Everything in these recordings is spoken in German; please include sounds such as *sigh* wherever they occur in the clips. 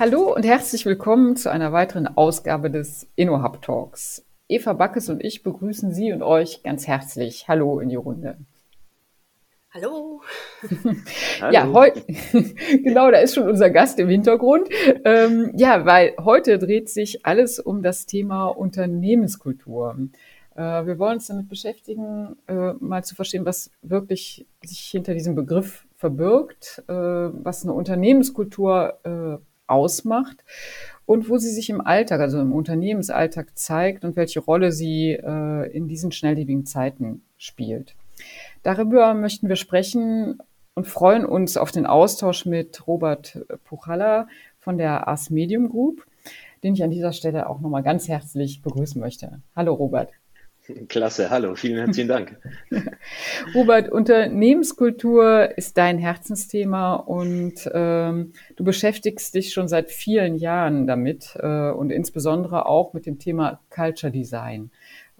Hallo und herzlich willkommen zu einer weiteren Ausgabe des InnoHub Talks. Eva Backes und ich begrüßen Sie und euch ganz herzlich. Hallo in die Runde. Hallo. *laughs* ja, heute, *laughs* genau, da ist schon unser Gast im Hintergrund. Ähm, ja, weil heute dreht sich alles um das Thema Unternehmenskultur. Äh, wir wollen uns damit beschäftigen, äh, mal zu verstehen, was wirklich sich hinter diesem Begriff verbirgt, äh, was eine Unternehmenskultur äh, ausmacht und wo sie sich im Alltag, also im Unternehmensalltag zeigt und welche Rolle sie äh, in diesen schnelllebigen Zeiten spielt. Darüber möchten wir sprechen und freuen uns auf den Austausch mit Robert Puchalla von der Ars Medium Group, den ich an dieser Stelle auch nochmal ganz herzlich begrüßen möchte. Hallo Robert. Klasse, hallo, vielen herzlichen Dank. *laughs* Robert, Unternehmenskultur ist dein Herzensthema und ähm, du beschäftigst dich schon seit vielen Jahren damit äh, und insbesondere auch mit dem Thema Culture Design.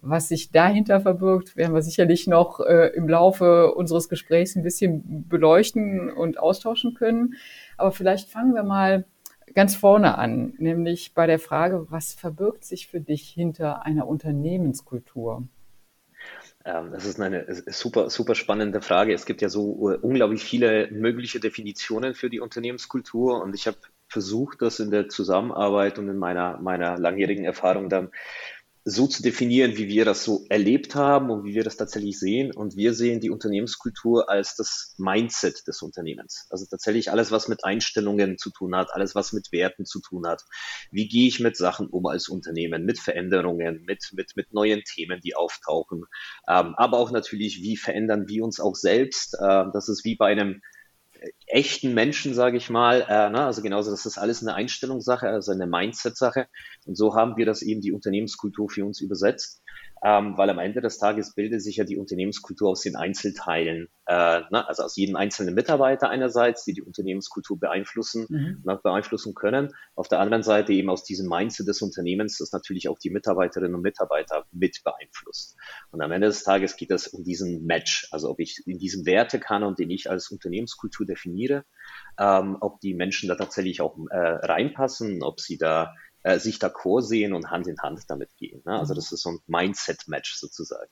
Was sich dahinter verbirgt, werden wir sicherlich noch äh, im Laufe unseres Gesprächs ein bisschen beleuchten und austauschen können. Aber vielleicht fangen wir mal ganz vorne an, nämlich bei der Frage, was verbirgt sich für dich hinter einer Unternehmenskultur? Ähm, das ist eine super, super spannende Frage. Es gibt ja so äh, unglaublich viele mögliche Definitionen für die Unternehmenskultur und ich habe versucht, das in der Zusammenarbeit und in meiner, meiner langjährigen Erfahrung dann so zu definieren, wie wir das so erlebt haben und wie wir das tatsächlich sehen. Und wir sehen die Unternehmenskultur als das Mindset des Unternehmens. Also tatsächlich alles, was mit Einstellungen zu tun hat, alles, was mit Werten zu tun hat. Wie gehe ich mit Sachen um als Unternehmen, mit Veränderungen, mit, mit, mit neuen Themen, die auftauchen. Ähm, aber auch natürlich, wie verändern wir uns auch selbst. Äh, das ist wie bei einem echten Menschen, sage ich mal. Äh, ne? Also genauso, das ist alles eine Einstellungssache, also eine Mindset-Sache. Und so haben wir das eben die Unternehmenskultur für uns übersetzt ähm, weil am Ende des Tages bildet sich ja die Unternehmenskultur aus den Einzelteilen, äh, ne? also aus jedem einzelnen Mitarbeiter einerseits, die die Unternehmenskultur beeinflussen, mhm. ne, beeinflussen können. Auf der anderen Seite eben aus diesem Mindset des Unternehmens, das natürlich auch die Mitarbeiterinnen und Mitarbeiter mit beeinflusst. Und am Ende des Tages geht es um diesen Match, also ob ich in diesem Wertekanon, den ich als Unternehmenskultur definiere, ähm, ob die Menschen da tatsächlich auch äh, reinpassen, ob sie da äh, sich d'accord sehen und Hand in Hand damit gehen. Ne? Also mhm. das ist so ein Mindset-Match sozusagen.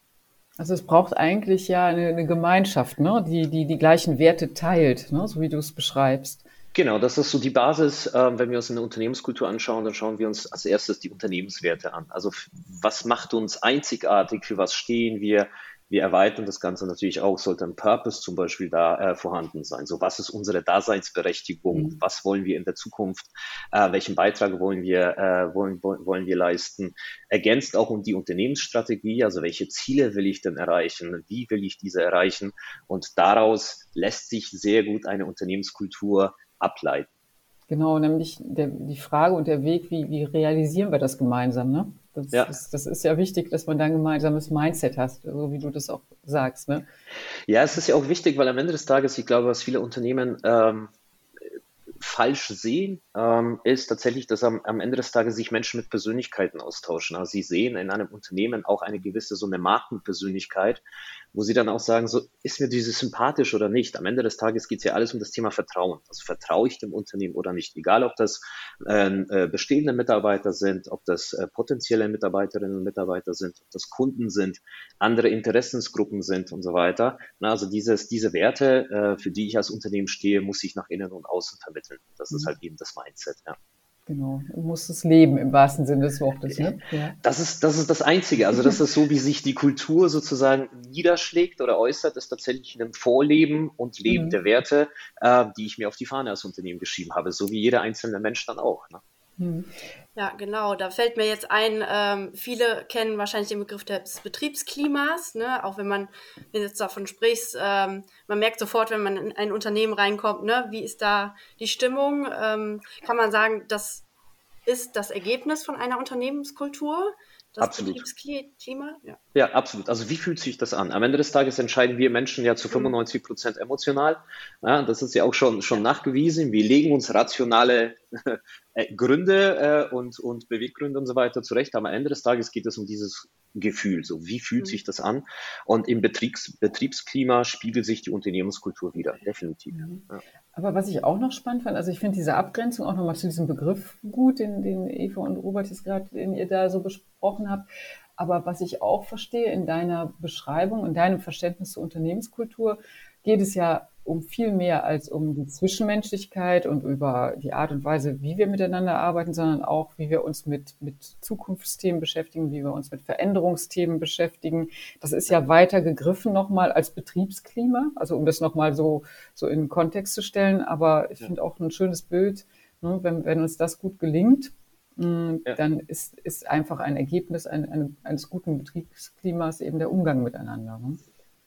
Also es braucht eigentlich ja eine, eine Gemeinschaft, ne? die, die die gleichen Werte teilt, ne? so wie du es beschreibst. Genau, das ist so die Basis. Äh, wenn wir uns eine Unternehmenskultur anschauen, dann schauen wir uns als erstes die Unternehmenswerte an. Also was macht uns einzigartig, für was stehen wir, wir erweitern das Ganze natürlich auch, sollte ein Purpose zum Beispiel da äh, vorhanden sein. So, was ist unsere Daseinsberechtigung? Mhm. Was wollen wir in der Zukunft? Äh, welchen Beitrag wollen wir, äh, wollen, wollen wir leisten? Ergänzt auch um die Unternehmensstrategie, also welche Ziele will ich denn erreichen? Wie will ich diese erreichen? Und daraus lässt sich sehr gut eine Unternehmenskultur ableiten. Genau, nämlich der, die Frage und der Weg, wie, wie realisieren wir das gemeinsam, ne? Das, ja. ist, das ist ja wichtig, dass man da ein gemeinsames Mindset hast, so wie du das auch sagst. Ne? Ja, es ist ja auch wichtig, weil am Ende des Tages, ich glaube, was viele Unternehmen ähm, falsch sehen, ähm, ist tatsächlich, dass am, am, Ende des Tages sich Menschen mit Persönlichkeiten austauschen. Also sie sehen in einem Unternehmen auch eine gewisse so eine Markenpersönlichkeit, wo sie dann auch sagen, so ist mir diese sympathisch oder nicht. Am Ende des Tages geht es ja alles um das Thema Vertrauen. Also vertraue ich dem Unternehmen oder nicht. Egal, ob das ähm, äh, bestehende Mitarbeiter sind, ob das äh, potenzielle Mitarbeiterinnen und Mitarbeiter sind, ob das Kunden sind, andere Interessensgruppen sind und so weiter. Na, also dieses, diese Werte, äh, für die ich als Unternehmen stehe, muss ich nach innen und außen vermitteln. Das mhm. ist halt eben das Mindset, ja. Genau, du musst es leben im wahrsten Sinne des Wortes. Ne? Ja. Das, ist, das ist das Einzige. Also das ist so, wie sich die Kultur sozusagen niederschlägt oder äußert, ist tatsächlich in einem Vorleben und Leben mhm. der Werte, äh, die ich mir auf die Fahne als Unternehmen geschrieben habe, so wie jeder einzelne Mensch dann auch. Ne? Mhm. Ja, genau. Da fällt mir jetzt ein, ähm, viele kennen wahrscheinlich den Begriff des Betriebsklimas, ne? auch wenn man wenn jetzt davon sprichst, ähm, man merkt sofort, wenn man in ein Unternehmen reinkommt, ne? wie ist da die Stimmung? Ähm, kann man sagen, das ist das Ergebnis von einer Unternehmenskultur? Das absolut. Betriebsklima? Ja. ja, absolut. Also wie fühlt sich das an? Am Ende des Tages entscheiden wir Menschen ja zu 95 mhm. Prozent emotional. Ja, das ist ja auch schon, schon nachgewiesen. Wir legen uns rationale *laughs* äh, Gründe äh, und, und Beweggründe und so weiter zurecht. Aber am Ende des Tages geht es um dieses Gefühl. So, wie fühlt mhm. sich das an? Und im Betriebs, Betriebsklima spiegelt sich die Unternehmenskultur wieder, definitiv. Mhm. Ja. Aber was ich auch noch spannend fand, also ich finde diese Abgrenzung auch nochmal zu diesem Begriff gut, den, den Eva und Robert jetzt gerade, den ihr da so besprochen habt. Aber was ich auch verstehe in deiner Beschreibung, in deinem Verständnis zur Unternehmenskultur, geht es ja um viel mehr als um die Zwischenmenschlichkeit und über die Art und Weise, wie wir miteinander arbeiten, sondern auch, wie wir uns mit, mit Zukunftsthemen beschäftigen, wie wir uns mit Veränderungsthemen beschäftigen. Das ist ja weiter gegriffen nochmal als Betriebsklima, also um das nochmal so, so in den Kontext zu stellen. Aber ich ja. finde auch ein schönes Bild, ne, wenn, wenn uns das gut gelingt, mh, ja. dann ist, ist einfach ein Ergebnis ein, ein, eines guten Betriebsklimas eben der Umgang miteinander. Ne?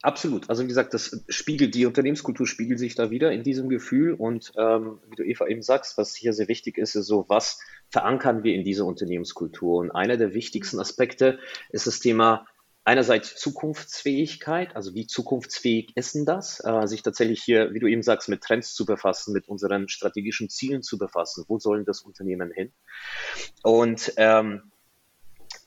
Absolut. Also wie gesagt, das spiegelt, die Unternehmenskultur spiegelt sich da wieder in diesem Gefühl. Und ähm, wie du Eva eben sagst, was hier sehr wichtig ist, ist so, was verankern wir in dieser Unternehmenskultur? Und einer der wichtigsten Aspekte ist das Thema einerseits Zukunftsfähigkeit, also wie zukunftsfähig ist denn das, äh, sich tatsächlich hier, wie du eben sagst, mit Trends zu befassen, mit unseren strategischen Zielen zu befassen. Wo sollen das Unternehmen hin? Und ähm,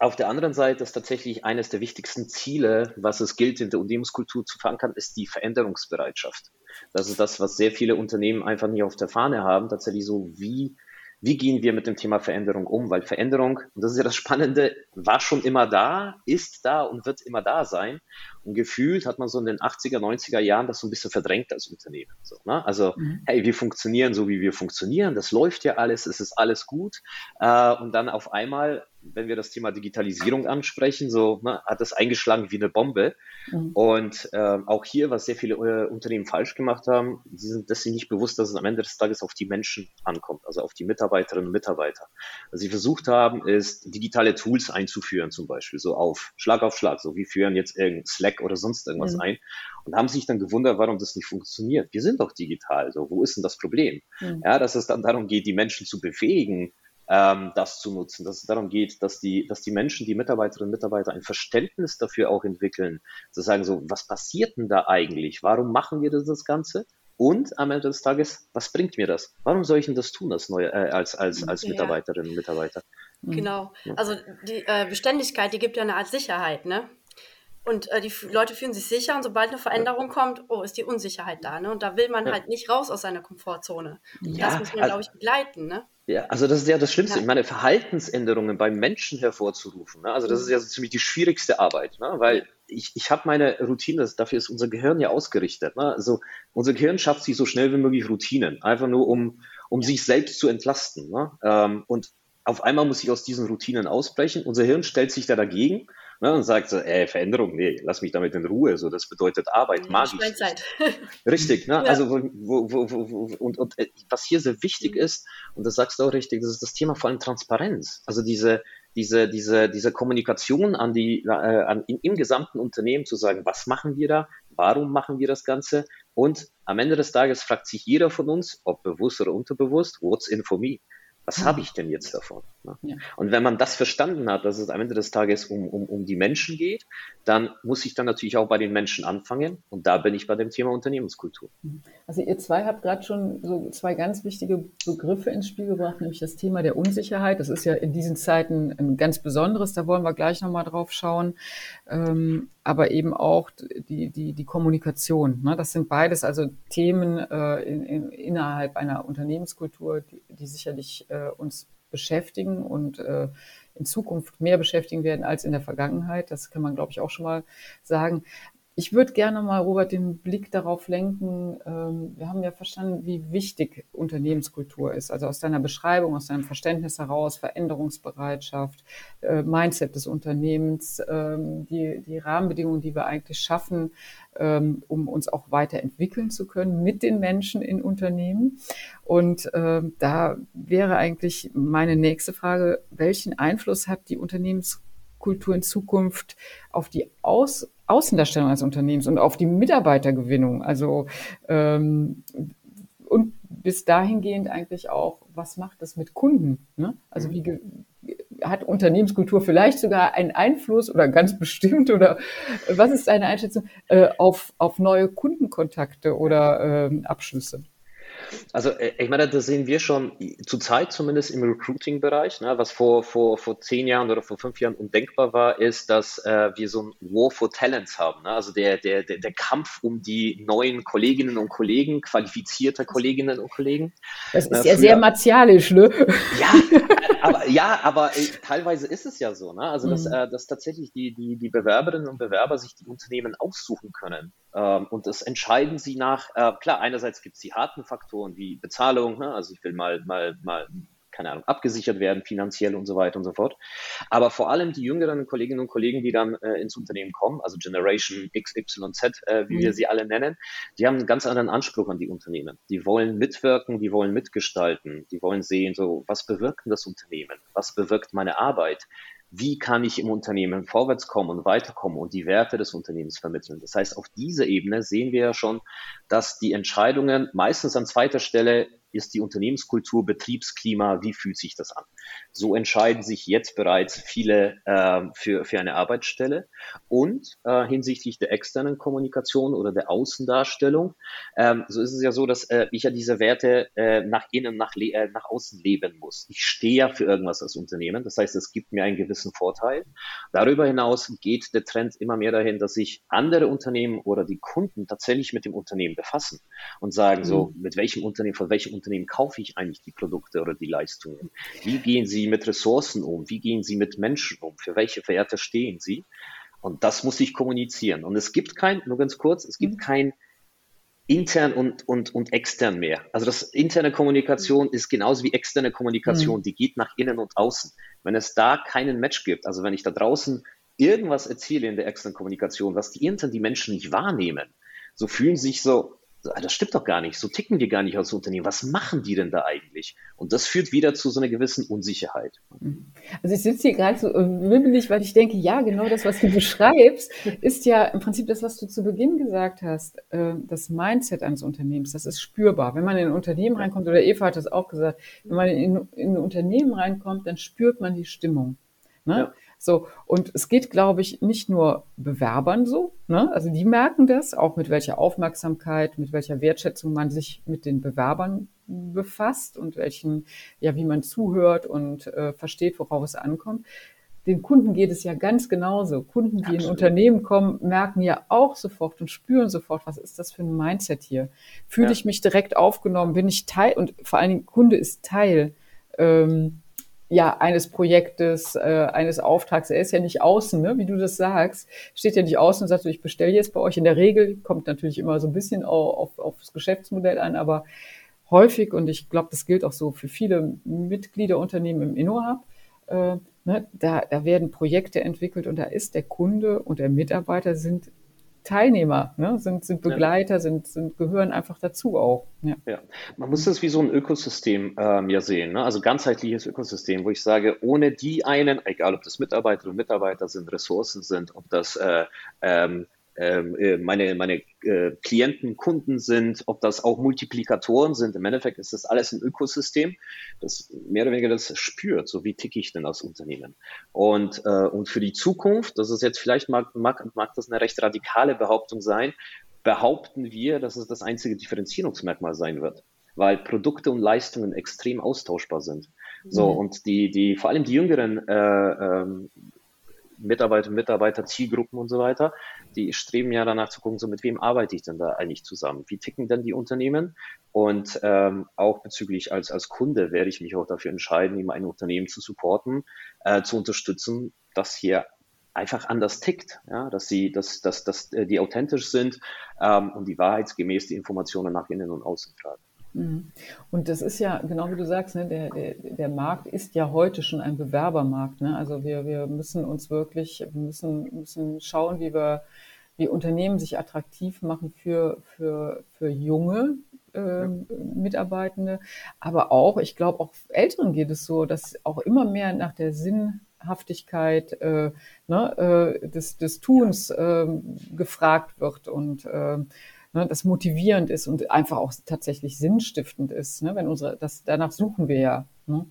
auf der anderen Seite ist tatsächlich eines der wichtigsten Ziele, was es gilt, in der Unternehmenskultur zu verankern, ist die Veränderungsbereitschaft. Das ist das, was sehr viele Unternehmen einfach nicht auf der Fahne haben. Tatsächlich so, wie wie gehen wir mit dem Thema Veränderung um? Weil Veränderung, und das ist ja das Spannende, war schon immer da, ist da und wird immer da sein. Und gefühlt hat man so in den 80er, 90er Jahren das so ein bisschen verdrängt als Unternehmen. So, ne? Also, mhm. hey, wir funktionieren so, wie wir funktionieren, das läuft ja alles, es ist alles gut. Äh, und dann auf einmal wenn wir das Thema Digitalisierung ansprechen, so ne, hat das eingeschlagen wie eine Bombe. Mhm. Und äh, auch hier, was sehr viele äh, Unternehmen falsch gemacht haben, sie sind das nicht bewusst, dass es am Ende des Tages auf die Menschen ankommt, also auf die Mitarbeiterinnen und Mitarbeiter. Was sie versucht haben, ist digitale Tools einzuführen, zum Beispiel, so auf Schlag auf Schlag, so wie führen jetzt irgendein Slack oder sonst irgendwas mhm. ein und haben sich dann gewundert, warum das nicht funktioniert. Wir sind doch digital, so wo ist denn das Problem? Mhm. Ja, dass es dann darum geht, die Menschen zu befähigen, ähm, das zu nutzen, dass es darum geht, dass die, dass die Menschen, die Mitarbeiterinnen und Mitarbeiter ein Verständnis dafür auch entwickeln, zu sagen so, was passiert denn da eigentlich? Warum machen wir das, das Ganze? Und am Ende des Tages, was bringt mir das? Warum soll ich denn das tun als, neue, äh, als, als, als Mitarbeiterinnen und Mitarbeiter? Genau. Also die äh, Beständigkeit, die gibt ja eine Art Sicherheit, ne? Und äh, die Leute fühlen sich sicher und sobald eine Veränderung kommt, oh, ist die Unsicherheit da. Ne? Und da will man ja. halt nicht raus aus seiner Komfortzone. Ja, das muss man, glaube ich, begleiten. Ne? Ja, also das ist ja das Schlimmste. Ja. Ich meine, Verhaltensänderungen beim Menschen hervorzurufen. Ne? Also das ist ja so ziemlich die schwierigste Arbeit, ne? weil ich, ich habe meine Routine, dafür ist unser Gehirn ja ausgerichtet. Ne? Also unser Gehirn schafft sich so schnell wie möglich Routinen, einfach nur um, um ja. sich selbst zu entlasten. Ne? Ähm, und auf einmal muss ich aus diesen Routinen ausbrechen. Unser Hirn stellt sich da dagegen ne, und sagt so, ey, Veränderung, nee, lass mich damit in Ruhe. So, das bedeutet Arbeit, mag ich. Zeit. *laughs* Richtig, ne? Ja. Also wo, wo, wo, wo, und, und äh, was hier sehr wichtig ist, und das sagst du auch richtig, das ist das Thema vor allem Transparenz. Also diese, diese, diese, diese Kommunikation an die, äh, an, im, im gesamten Unternehmen zu sagen, was machen wir da, warum machen wir das Ganze und am Ende des Tages fragt sich jeder von uns, ob bewusst oder unterbewusst, what's in for me? Was mhm. habe ich denn jetzt davon? Ne? Ja. Und wenn man das verstanden hat, dass es am Ende des Tages um, um, um die Menschen geht, dann muss ich dann natürlich auch bei den Menschen anfangen. Und da bin ich bei dem Thema Unternehmenskultur. Mhm. Also ihr zwei habt gerade schon so zwei ganz wichtige Begriffe ins Spiel gebracht, nämlich das Thema der Unsicherheit. Das ist ja in diesen Zeiten ein ganz besonderes, da wollen wir gleich nochmal drauf schauen. Ähm, aber eben auch die, die, die Kommunikation. Ne? Das sind beides also Themen äh, in, in, innerhalb einer Unternehmenskultur, die, die sicherlich äh, uns beschäftigen und äh, in Zukunft mehr beschäftigen werden als in der Vergangenheit. Das kann man, glaube ich, auch schon mal sagen. Ich würde gerne mal, Robert, den Blick darauf lenken. Ähm, wir haben ja verstanden, wie wichtig Unternehmenskultur ist. Also aus deiner Beschreibung, aus deinem Verständnis heraus, Veränderungsbereitschaft, äh, Mindset des Unternehmens, ähm, die, die Rahmenbedingungen, die wir eigentlich schaffen, ähm, um uns auch weiterentwickeln zu können mit den Menschen in Unternehmen. Und da wäre eigentlich meine nächste Frage, welchen Einfluss hat die Unternehmenskultur in Zukunft auf die Aus Außendarstellung eines Unternehmens und auf die Mitarbeitergewinnung. Also ähm, und bis dahingehend eigentlich auch, was macht das mit Kunden? Ne? Also wie hat Unternehmenskultur vielleicht sogar einen Einfluss oder ganz bestimmt oder was ist deine Einschätzung äh, auf, auf neue Kundenkontakte oder äh, Abschlüsse? Also äh, ich meine, das sehen wir schon zurzeit zumindest im Recruiting-Bereich. Ne? Was vor, vor, vor zehn Jahren oder vor fünf Jahren undenkbar war, ist, dass äh, wir so ein War for Talents haben. Ne? Also der, der, der, der Kampf um die neuen Kolleginnen und Kollegen, qualifizierte Kolleginnen und Kollegen. Das ist ja sehr martialisch, ne? Ja, *laughs* aber, ja, aber äh, teilweise ist es ja so. Ne? Also dass, mhm. äh, dass tatsächlich die, die, die Bewerberinnen und Bewerber sich die Unternehmen aussuchen können. Ähm, und das entscheiden sie nach, äh, klar, einerseits gibt es die harten Faktoren wie Bezahlung, ne? also ich will mal, mal, mal keine Ahnung, abgesichert werden, finanziell und so weiter und so fort. Aber vor allem die jüngeren Kolleginnen und Kollegen, die dann äh, ins Unternehmen kommen, also Generation X, Y, Z, äh, wie mhm. wir sie alle nennen, die haben einen ganz anderen Anspruch an die Unternehmen. Die wollen mitwirken, die wollen mitgestalten, die wollen sehen, so, was bewirkt das Unternehmen? Was bewirkt meine Arbeit? wie kann ich im Unternehmen vorwärts kommen und weiterkommen und die Werte des Unternehmens vermitteln. Das heißt, auf dieser Ebene sehen wir ja schon, dass die Entscheidungen meistens an zweiter Stelle ist die Unternehmenskultur, Betriebsklima, wie fühlt sich das an? So entscheiden sich jetzt bereits viele äh, für, für eine Arbeitsstelle. Und äh, hinsichtlich der externen Kommunikation oder der Außendarstellung, ähm, so ist es ja so, dass äh, ich ja diese Werte äh, nach innen, nach, äh, nach außen leben muss. Ich stehe ja für irgendwas als Unternehmen. Das heißt, es gibt mir einen gewissen Vorteil. Darüber hinaus geht der Trend immer mehr dahin, dass sich andere Unternehmen oder die Kunden tatsächlich mit dem Unternehmen befassen und sagen so, mhm. mit welchem Unternehmen, von welchem Unternehmen kaufe ich eigentlich die Produkte oder die Leistungen? Wie gehen Sie mit Ressourcen um? Wie gehen Sie mit Menschen um? Für welche Werte stehen Sie? Und das muss ich kommunizieren. Und es gibt kein, nur ganz kurz, es gibt mhm. kein intern und, und, und extern mehr. Also das interne Kommunikation ist genauso wie externe Kommunikation, mhm. die geht nach innen und außen. Wenn es da keinen Match gibt, also wenn ich da draußen irgendwas erzähle in der externen Kommunikation, was die intern die Menschen nicht wahrnehmen, so fühlen sich so, das stimmt doch gar nicht, so ticken die gar nicht als Unternehmen. Was machen die denn da eigentlich? Und das führt wieder zu so einer gewissen Unsicherheit. Also ich sitze hier gerade so wimmelig, weil ich denke, ja, genau das, was du *laughs* beschreibst, ist ja im Prinzip das, was du zu Beginn gesagt hast. Äh, das Mindset eines Unternehmens, das ist spürbar. Wenn man in ein Unternehmen reinkommt, oder Eva hat das auch gesagt, wenn man in, in ein Unternehmen reinkommt, dann spürt man die Stimmung. Ne? Ja. So, und es geht, glaube ich, nicht nur Bewerbern so, ne? also die merken das, auch mit welcher Aufmerksamkeit, mit welcher Wertschätzung man sich mit den Bewerbern befasst und welchen, ja, wie man zuhört und äh, versteht, worauf es ankommt. Den Kunden geht es ja ganz genauso. Kunden, die Absolut. in Unternehmen kommen, merken ja auch sofort und spüren sofort, was ist das für ein Mindset hier? Fühle ja. ich mich direkt aufgenommen? Bin ich Teil? Und vor allen Dingen, Kunde ist Teil. Ähm, ja, eines Projektes, äh, eines Auftrags. Er ist ja nicht außen, ne? wie du das sagst. Steht ja nicht außen und sagt, ich bestelle jetzt bei euch. In der Regel kommt natürlich immer so ein bisschen auf, auf, auf das Geschäftsmodell an, aber häufig, und ich glaube, das gilt auch so für viele Mitgliederunternehmen im InnoHub, äh, ne, da, da werden Projekte entwickelt und da ist der Kunde und der Mitarbeiter sind Teilnehmer, ne? sind, sind Begleiter, ja. sind, sind, gehören einfach dazu auch. Ja. ja. man muss das wie so ein Ökosystem ähm, ja sehen, ne? also ganzheitliches Ökosystem, wo ich sage, ohne die einen, egal ob das Mitarbeiter und Mitarbeiter sind, Ressourcen sind, ob das äh, ähm, ähm, äh, meine, meine äh, Klienten, Kunden sind, ob das auch Multiplikatoren sind. Im Endeffekt ist das alles ein Ökosystem, das mehr oder weniger das spürt, so wie ticke ich denn als Unternehmen. Und, äh, und für die Zukunft, das ist jetzt vielleicht mag, mag, mag das eine recht radikale Behauptung sein, behaupten wir, dass es das einzige Differenzierungsmerkmal sein wird, weil Produkte und Leistungen extrem austauschbar sind. So, mhm. und die, die, vor allem die jüngeren äh, ähm, Mitarbeiter, Mitarbeiter, Zielgruppen und so weiter, die streben ja danach zu gucken, so mit wem arbeite ich denn da eigentlich zusammen? Wie ticken denn die Unternehmen? Und ähm, auch bezüglich als, als Kunde werde ich mich auch dafür entscheiden, eben ein Unternehmen zu supporten, äh, zu unterstützen, das hier einfach anders tickt, ja, dass sie, dass, dass, dass die authentisch sind ähm, und die wahrheitsgemäß die Informationen nach innen und außen tragen. Mhm. Und das ist ja, genau wie du sagst, ne, der, der, der Markt ist ja heute schon ein Bewerbermarkt. Ne? Also wir, wir müssen uns wirklich, wir müssen, müssen schauen, wie wir, wie Unternehmen sich attraktiv machen für, für, für junge äh, Mitarbeitende. Aber auch, ich glaube, auch Älteren geht es so, dass auch immer mehr nach der Sinnhaftigkeit äh, ne, äh, des, des Tuns äh, gefragt wird und äh, ne, das motivierend ist und einfach auch tatsächlich sinnstiftend ist, ne, wenn unsere, das, danach suchen wir ja. Ne?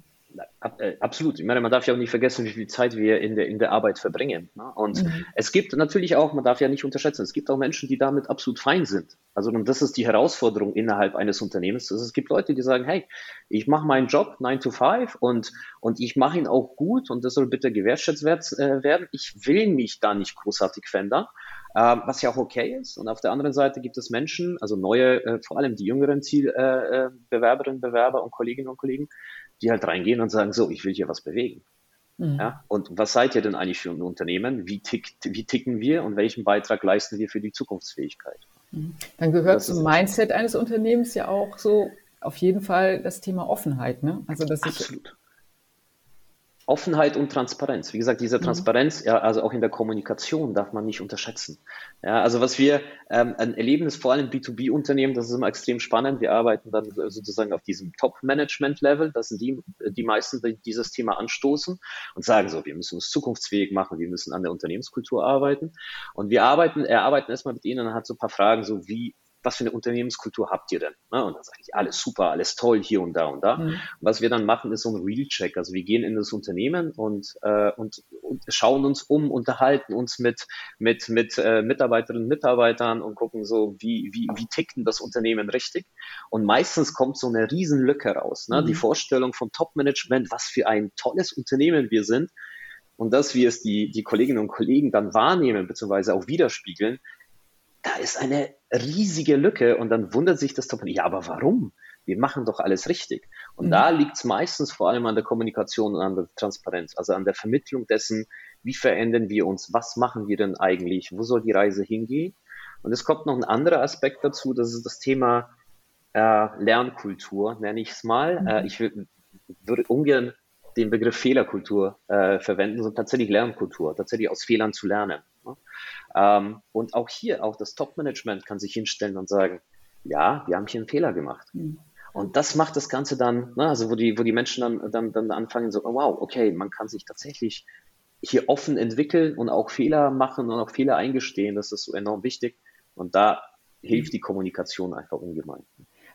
Äh, absolut. Ich meine, man darf ja auch nicht vergessen, wie viel Zeit wir in der, in der Arbeit verbringen. Ne? Und mhm. es gibt natürlich auch, man darf ja nicht unterschätzen, es gibt auch Menschen, die damit absolut fein sind. Also und das ist die Herausforderung innerhalb eines Unternehmens. Also es gibt Leute, die sagen, hey, ich mache meinen Job 9 to 5 und, und ich mache ihn auch gut und das soll bitte gewertschätzt äh, werden. Ich will mich da nicht großartig verändern. Ähm, was ja auch okay ist. Und auf der anderen Seite gibt es Menschen, also neue, äh, vor allem die jüngeren Zielbewerberinnen, äh, Bewerber und Kolleginnen und Kollegen, die halt reingehen und sagen, so, ich will hier was bewegen. Mhm. Ja, und was seid ihr denn eigentlich für ein Unternehmen? Wie, tickt, wie ticken wir und welchen Beitrag leisten wir für die Zukunftsfähigkeit? Mhm. Dann gehört das zum Mindset eines Unternehmens ja auch so auf jeden Fall das Thema Offenheit. Ne? Also, dass Absolut. Offenheit und Transparenz. Wie gesagt, diese mhm. Transparenz, ja, also auch in der Kommunikation darf man nicht unterschätzen. Ja, also was wir ähm, erleben, ist vor allem B2B-Unternehmen, das ist immer extrem spannend. Wir arbeiten dann sozusagen auf diesem Top-Management-Level. Das sind die, die meisten, die dieses Thema anstoßen und sagen so, wir müssen uns zukunftsfähig machen, wir müssen an der Unternehmenskultur arbeiten. Und wir arbeiten, erarbeiten erstmal mit ihnen und hat so ein paar Fragen, so wie, was für eine Unternehmenskultur habt ihr denn? Ne? Und dann sage ich, alles super, alles toll hier und da und da. Mhm. Was wir dann machen, ist so ein Real-Check. Also wir gehen in das Unternehmen und, äh, und, und schauen uns um, unterhalten uns mit, mit, mit äh, Mitarbeiterinnen und Mitarbeitern und gucken so, wie, wie, wie tickt denn das Unternehmen richtig? Und meistens kommt so eine Riesenlücke raus. Ne? Mhm. Die Vorstellung von Top-Management, was für ein tolles Unternehmen wir sind, und dass wir es die, die Kolleginnen und Kollegen dann wahrnehmen, beziehungsweise auch widerspiegeln, da ist eine riesige Lücke und dann wundert sich das Top, ja, aber warum? Wir machen doch alles richtig. Und mhm. da liegt es meistens vor allem an der Kommunikation und an der Transparenz, also an der Vermittlung dessen, wie verändern wir uns, was machen wir denn eigentlich, wo soll die Reise hingehen? Und es kommt noch ein anderer Aspekt dazu, das ist das Thema äh, Lernkultur, nenne ich es mal. Mhm. Äh, ich würde ungern den Begriff Fehlerkultur äh, verwenden, sondern tatsächlich Lernkultur, tatsächlich aus Fehlern zu lernen. Ähm, und auch hier, auch das Top-Management kann sich hinstellen und sagen, ja, wir haben hier einen Fehler gemacht. Mhm. Und das macht das Ganze dann, ne, also wo die, wo die Menschen dann, dann, dann anfangen, so, oh, wow, okay, man kann sich tatsächlich hier offen entwickeln und auch Fehler machen und auch Fehler eingestehen. Das ist so enorm wichtig. Und da hilft die Kommunikation einfach ungemein.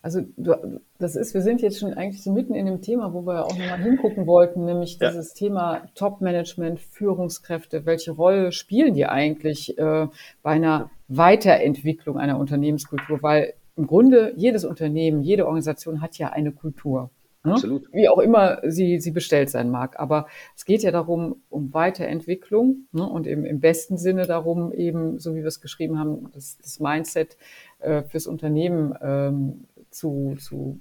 Also du, das ist, wir sind jetzt schon eigentlich so mitten in dem Thema, wo wir auch nochmal hingucken wollten, nämlich ja. dieses Thema Top-Management, Führungskräfte. Welche Rolle spielen die eigentlich äh, bei einer Weiterentwicklung einer Unternehmenskultur? Weil im Grunde jedes Unternehmen, jede Organisation hat ja eine Kultur. Ne? Absolut. Wie auch immer sie, sie bestellt sein mag. Aber es geht ja darum, um Weiterentwicklung ne? und im, im besten Sinne darum, eben, so wie wir es geschrieben haben, das, das Mindset äh, fürs Unternehmen ähm, zu, zu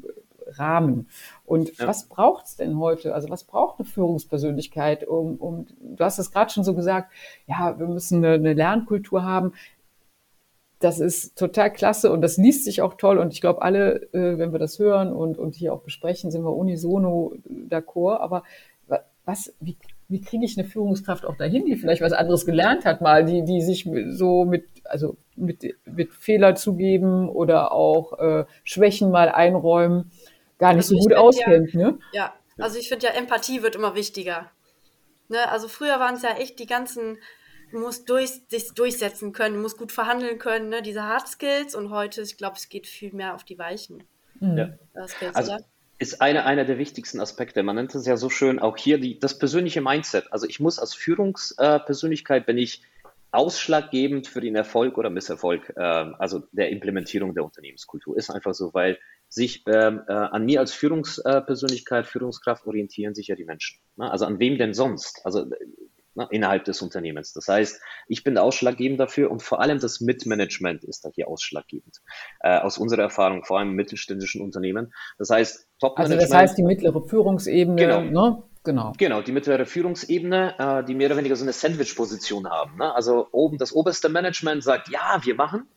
rahmen. Und ja. was braucht es denn heute? Also was braucht eine Führungspersönlichkeit? Um, um, du hast es gerade schon so gesagt, ja, wir müssen eine, eine Lernkultur haben. Das ist total klasse und das liest sich auch toll. Und ich glaube, alle, äh, wenn wir das hören und, und hier auch besprechen, sind wir unisono d'accord. Aber was, wie, wie kriege ich eine Führungskraft auch dahin, die vielleicht was anderes gelernt hat, mal, die, die sich so mit, also mit, mit Fehler zugeben oder auch äh, Schwächen mal einräumen, gar nicht also so gut auskennt, ja, ne? Ja, also ich finde ja, Empathie wird immer wichtiger. Ne? Also früher waren es ja echt die ganzen, du musst durch, sich durchsetzen können, du musst gut verhandeln können, ne? diese Hard Skills und heute, ich glaube, es geht viel mehr auf die Weichen. Mhm. Ja. Skills, also, oder? ist einer, einer der wichtigsten Aspekte. Man nennt es ja so schön auch hier die, das persönliche Mindset. Also ich muss als Führungspersönlichkeit, wenn ich ausschlaggebend für den Erfolg oder Misserfolg, äh, also der Implementierung der Unternehmenskultur, ist einfach so, weil sich ähm, äh, an mir als Führungspersönlichkeit, Führungskraft orientieren sich ja die Menschen. Ne? Also an wem denn sonst? Also ne, innerhalb des Unternehmens. Das heißt, ich bin ausschlaggebend dafür und vor allem das Mitmanagement ist da hier ausschlaggebend. Äh, aus unserer Erfahrung, vor allem im mittelständischen Unternehmen. Das heißt, Top-Management. Also das heißt die mittlere Führungsebene, genau. ne? Genau. Genau, die mittlere Führungsebene, äh, die mehr oder weniger so eine Sandwich-Position haben. Ne? Also oben das oberste Management sagt, ja, wir machen.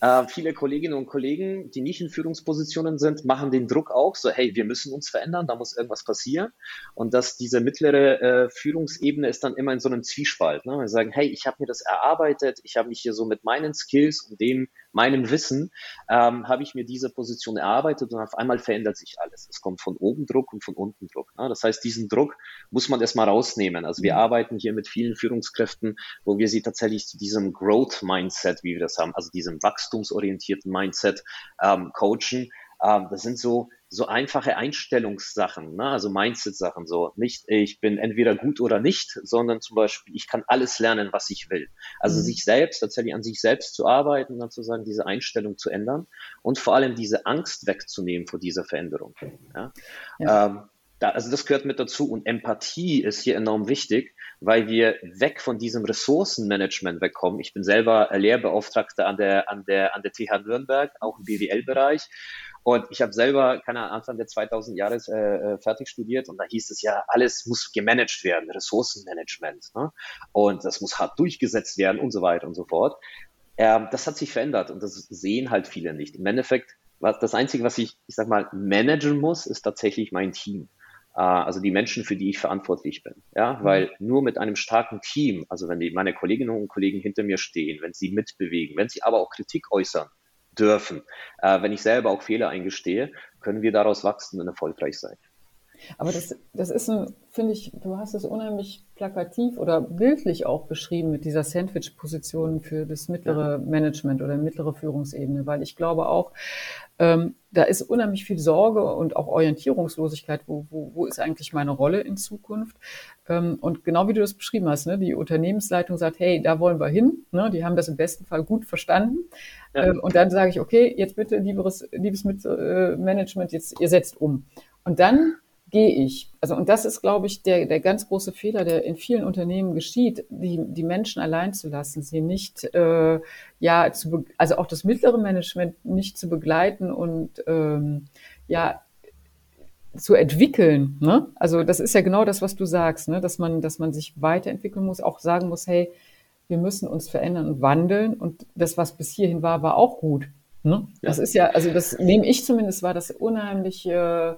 Äh, viele Kolleginnen und Kollegen, die nicht in Führungspositionen sind, machen den Druck auch, so hey, wir müssen uns verändern, da muss irgendwas passieren. Und dass diese mittlere äh, Führungsebene ist dann immer in so einem Zwiespalt. Ne? Wir sagen, hey, ich habe mir das erarbeitet, ich habe mich hier so mit meinen Skills und dem meinem Wissen ähm, habe ich mir diese Position erarbeitet und auf einmal verändert sich alles. Es kommt von oben Druck und von unten Druck. Ne? Das heißt, diesen Druck muss man erstmal rausnehmen. Also wir mhm. arbeiten hier mit vielen Führungskräften, wo wir sie tatsächlich zu diesem Growth-Mindset, wie wir das haben, also diesem wachstumsorientierten Mindset ähm, coachen. Ähm, das sind so so einfache Einstellungssachen, ne? also Mindset-Sachen, so nicht, ich bin entweder gut oder nicht, sondern zum Beispiel, ich kann alles lernen, was ich will. Also mhm. sich selbst, tatsächlich an sich selbst zu arbeiten, dann zu sagen, diese Einstellung zu ändern und vor allem diese Angst wegzunehmen vor dieser Veränderung. Ja? ja. Ähm, da, also das gehört mit dazu und Empathie ist hier enorm wichtig, weil wir weg von diesem Ressourcenmanagement wegkommen. Ich bin selber Lehrbeauftragter an der, an der, an der TH Nürnberg, auch im BWL-Bereich. Und ich habe selber, keine Ahnung, Anfang der 2000 Jahre äh, äh, fertig studiert und da hieß es ja, alles muss gemanagt werden, Ressourcenmanagement. Ne? Und das muss hart durchgesetzt werden und so weiter und so fort. Ähm, das hat sich verändert und das sehen halt viele nicht. Im Endeffekt, was, das Einzige, was ich, ich sag mal, managen muss, ist tatsächlich mein Team. Äh, also die Menschen, für die ich verantwortlich bin. Ja, mhm. weil nur mit einem starken Team, also wenn die, meine Kolleginnen und Kollegen hinter mir stehen, wenn sie mitbewegen, wenn sie aber auch Kritik äußern dürfen, äh, wenn ich selber auch Fehler eingestehe, können wir daraus wachsen und erfolgreich sein. Aber das, das ist ein, finde ich, du hast es unheimlich plakativ oder bildlich auch beschrieben mit dieser Sandwich-Position für das mittlere Management oder mittlere Führungsebene, weil ich glaube auch, ähm, da ist unheimlich viel Sorge und auch Orientierungslosigkeit. Wo, wo, wo ist eigentlich meine Rolle in Zukunft? Ähm, und genau wie du das beschrieben hast, ne, die Unternehmensleitung sagt, hey, da wollen wir hin. Ne, die haben das im besten Fall gut verstanden. Ja. Ähm, und dann sage ich, okay, jetzt bitte, liebes, liebes Management, jetzt ihr setzt um. Und dann gehe ich. Also, und das ist, glaube ich, der, der ganz große Fehler, der in vielen Unternehmen geschieht, die, die Menschen allein zu lassen, sie nicht, äh, ja, zu, also auch das mittlere Management nicht zu begleiten und, ähm, ja, zu entwickeln. Ne? Also, das ist ja genau das, was du sagst, ne? dass man, dass man sich weiterentwickeln muss, auch sagen muss, hey, wir müssen uns verändern und wandeln und das, was bis hierhin war, war auch gut. Ne? Ja. Das ist ja, also das nehme ich zumindest, war das unheimlich, äh,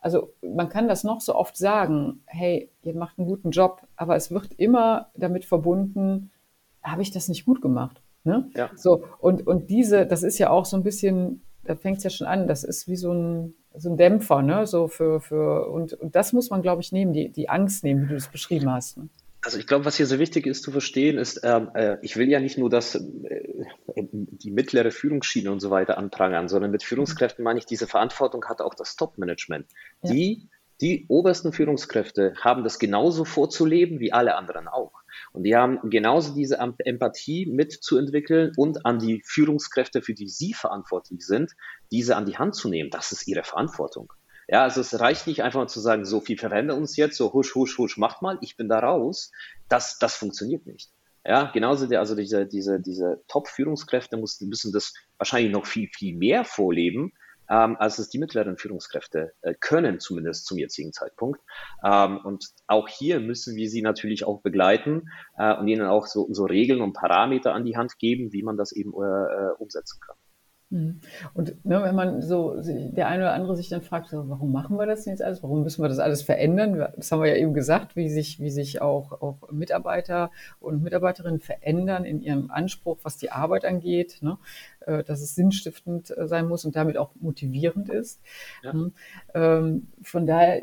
also man kann das noch so oft sagen, hey, ihr macht einen guten Job, aber es wird immer damit verbunden, habe ich das nicht gut gemacht? Ne? Ja. So, und, und diese, das ist ja auch so ein bisschen, da fängt es ja schon an, das ist wie so ein, so ein Dämpfer, ne? So für, für, und, und das muss man, glaube ich, nehmen, die, die Angst nehmen, wie du es beschrieben hast. Ne? Also ich glaube, was hier so wichtig ist zu verstehen, ist, ähm, äh, ich will ja nicht nur das, äh, die mittlere Führungsschiene und so weiter anprangern, sondern mit Führungskräften meine ich, diese Verantwortung hat auch das Top-Management. Ja. Die, die obersten Führungskräfte haben das genauso vorzuleben wie alle anderen auch. Und die haben genauso diese Empathie mitzuentwickeln und an die Führungskräfte, für die sie verantwortlich sind, diese an die Hand zu nehmen. Das ist ihre Verantwortung. Ja, also es reicht nicht einfach zu sagen, so viel verändern uns jetzt, so husch, husch, husch, macht mal, ich bin da raus. Das, das funktioniert nicht. Ja, genauso der, also diese, diese, diese Top-Führungskräfte müssen, das wahrscheinlich noch viel, viel mehr vorleben, ähm, als es die mittleren Führungskräfte äh, können, zumindest zum jetzigen Zeitpunkt. Ähm, und auch hier müssen wir sie natürlich auch begleiten äh, und ihnen auch so, so Regeln und Parameter an die Hand geben, wie man das eben äh, umsetzen kann. Mhm. Und ne, wenn man so, der eine oder andere sich dann fragt, so, warum machen wir das denn jetzt alles? Warum müssen wir das alles verändern? Das haben wir ja eben gesagt, wie sich, wie sich auch, auch Mitarbeiter und Mitarbeiterinnen verändern in ihrem Anspruch, was die Arbeit angeht, ne? Äh, dass es sinnstiftend äh, sein muss und damit auch motivierend ist. Ja. Ne? Ähm, von daher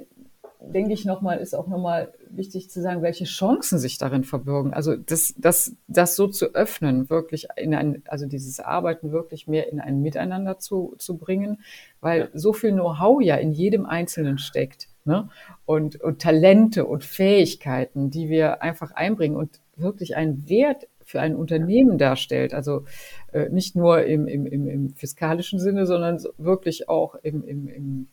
denke ich nochmal, ist auch nochmal wichtig zu sagen, welche Chancen sich darin verbirgen. Also das, das, das so zu öffnen, wirklich in ein, also dieses Arbeiten wirklich mehr in ein Miteinander zu, zu bringen, weil ja. so viel Know-how ja in jedem Einzelnen steckt. Ne? Und, und Talente und Fähigkeiten, die wir einfach einbringen und wirklich einen Wert für ein Unternehmen darstellt. Also äh, nicht nur im, im, im, im fiskalischen Sinne, sondern wirklich auch im, im, im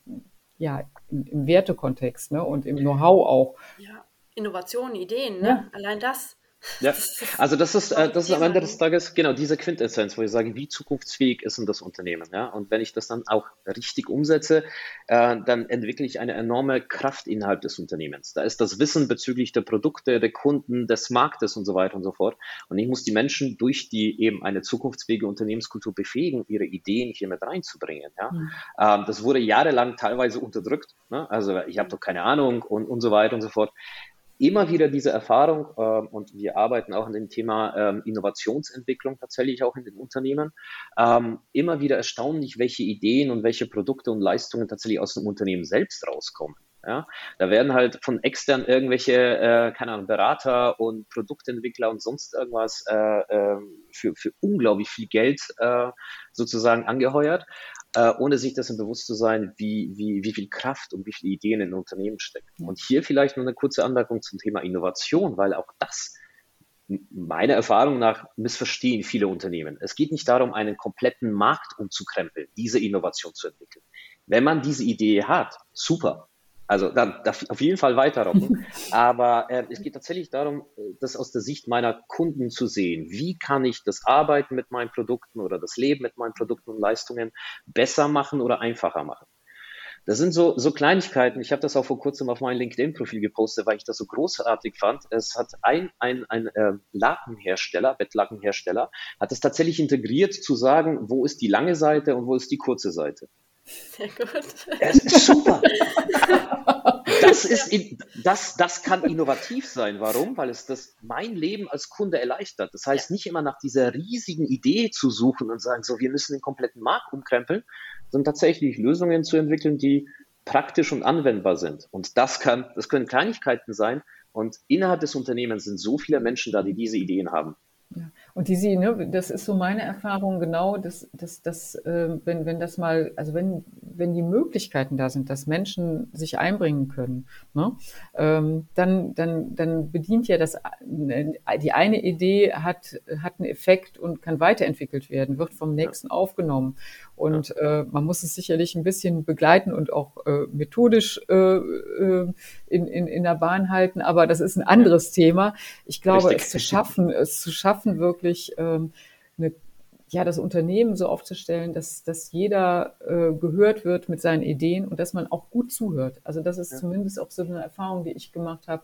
ja, im, im Wertekontext ne? und im Know-how auch. Ja, Innovationen, Ideen, ne? Ja. allein das. Ja, *laughs* also das ist, äh, das ist am Ende des Tages genau diese Quintessenz, wo ich sage, wie zukunftsfähig ist denn das Unternehmen? Ja? Und wenn ich das dann auch richtig umsetze, äh, dann entwickle ich eine enorme Kraft innerhalb des Unternehmens. Da ist das Wissen bezüglich der Produkte, der Kunden, des Marktes und so weiter und so fort. Und ich muss die Menschen durch die eben eine zukunftsfähige Unternehmenskultur befähigen, ihre Ideen hier mit reinzubringen. Ja? Mhm. Ähm, das wurde jahrelang teilweise unterdrückt. Ne? Also ich habe doch keine Ahnung und, und so weiter und so fort immer wieder diese Erfahrung äh, und wir arbeiten auch an dem Thema ähm, Innovationsentwicklung tatsächlich auch in den Unternehmen. Ähm, immer wieder erstaunlich, welche Ideen und welche Produkte und Leistungen tatsächlich aus dem Unternehmen selbst rauskommen. Ja, da werden halt von extern irgendwelche, äh, keine Ahnung, Berater und Produktentwickler und sonst irgendwas äh, äh, für, für unglaublich viel Geld äh, sozusagen angeheuert. Äh, ohne sich dessen bewusst zu sein, wie, wie, wie viel Kraft und wie viele Ideen in Unternehmen stecken. Und hier vielleicht noch eine kurze Anmerkung zum Thema Innovation, weil auch das meiner Erfahrung nach missverstehen viele Unternehmen. Es geht nicht darum, einen kompletten Markt umzukrempeln, diese Innovation zu entwickeln. Wenn man diese Idee hat, super. Also dann darf ich auf jeden Fall weiterrocken. *laughs* Aber äh, es geht tatsächlich darum, das aus der Sicht meiner Kunden zu sehen. Wie kann ich das Arbeiten mit meinen Produkten oder das Leben mit meinen Produkten und Leistungen besser machen oder einfacher machen? Das sind so, so Kleinigkeiten. Ich habe das auch vor kurzem auf mein LinkedIn-Profil gepostet, weil ich das so großartig fand. Es hat ein, ein, ein äh, Lakenhersteller, Bettlackenhersteller, hat es tatsächlich integriert zu sagen, wo ist die lange Seite und wo ist die kurze Seite. Sehr gut. Es ist super. Das, ist, das, das kann innovativ sein. Warum? Weil es das mein Leben als Kunde erleichtert. Das heißt, nicht immer nach dieser riesigen Idee zu suchen und sagen, so, wir müssen den kompletten Markt umkrempeln, sondern tatsächlich Lösungen zu entwickeln, die praktisch und anwendbar sind. Und das kann, das können Kleinigkeiten sein. Und innerhalb des Unternehmens sind so viele Menschen da, die diese Ideen haben. Ja. Und die sie, ne, das ist so meine Erfahrung genau, dass, dass, dass äh, wenn, wenn das mal, also wenn, wenn die Möglichkeiten da sind, dass Menschen sich einbringen können, ne, ähm, dann, dann, dann bedient ja das, die eine Idee hat, hat einen Effekt und kann weiterentwickelt werden, wird vom nächsten ja. aufgenommen. Und äh, man muss es sicherlich ein bisschen begleiten und auch äh, methodisch äh, äh in, in, in der Bahn halten, aber das ist ein anderes Thema. Ich glaube, Richtig. es zu schaffen, es zu schaffen, wirklich ähm, eine ja, das Unternehmen so aufzustellen, dass, dass jeder äh, gehört wird mit seinen Ideen und dass man auch gut zuhört. Also das ist ja. zumindest auch so eine Erfahrung, die ich gemacht habe,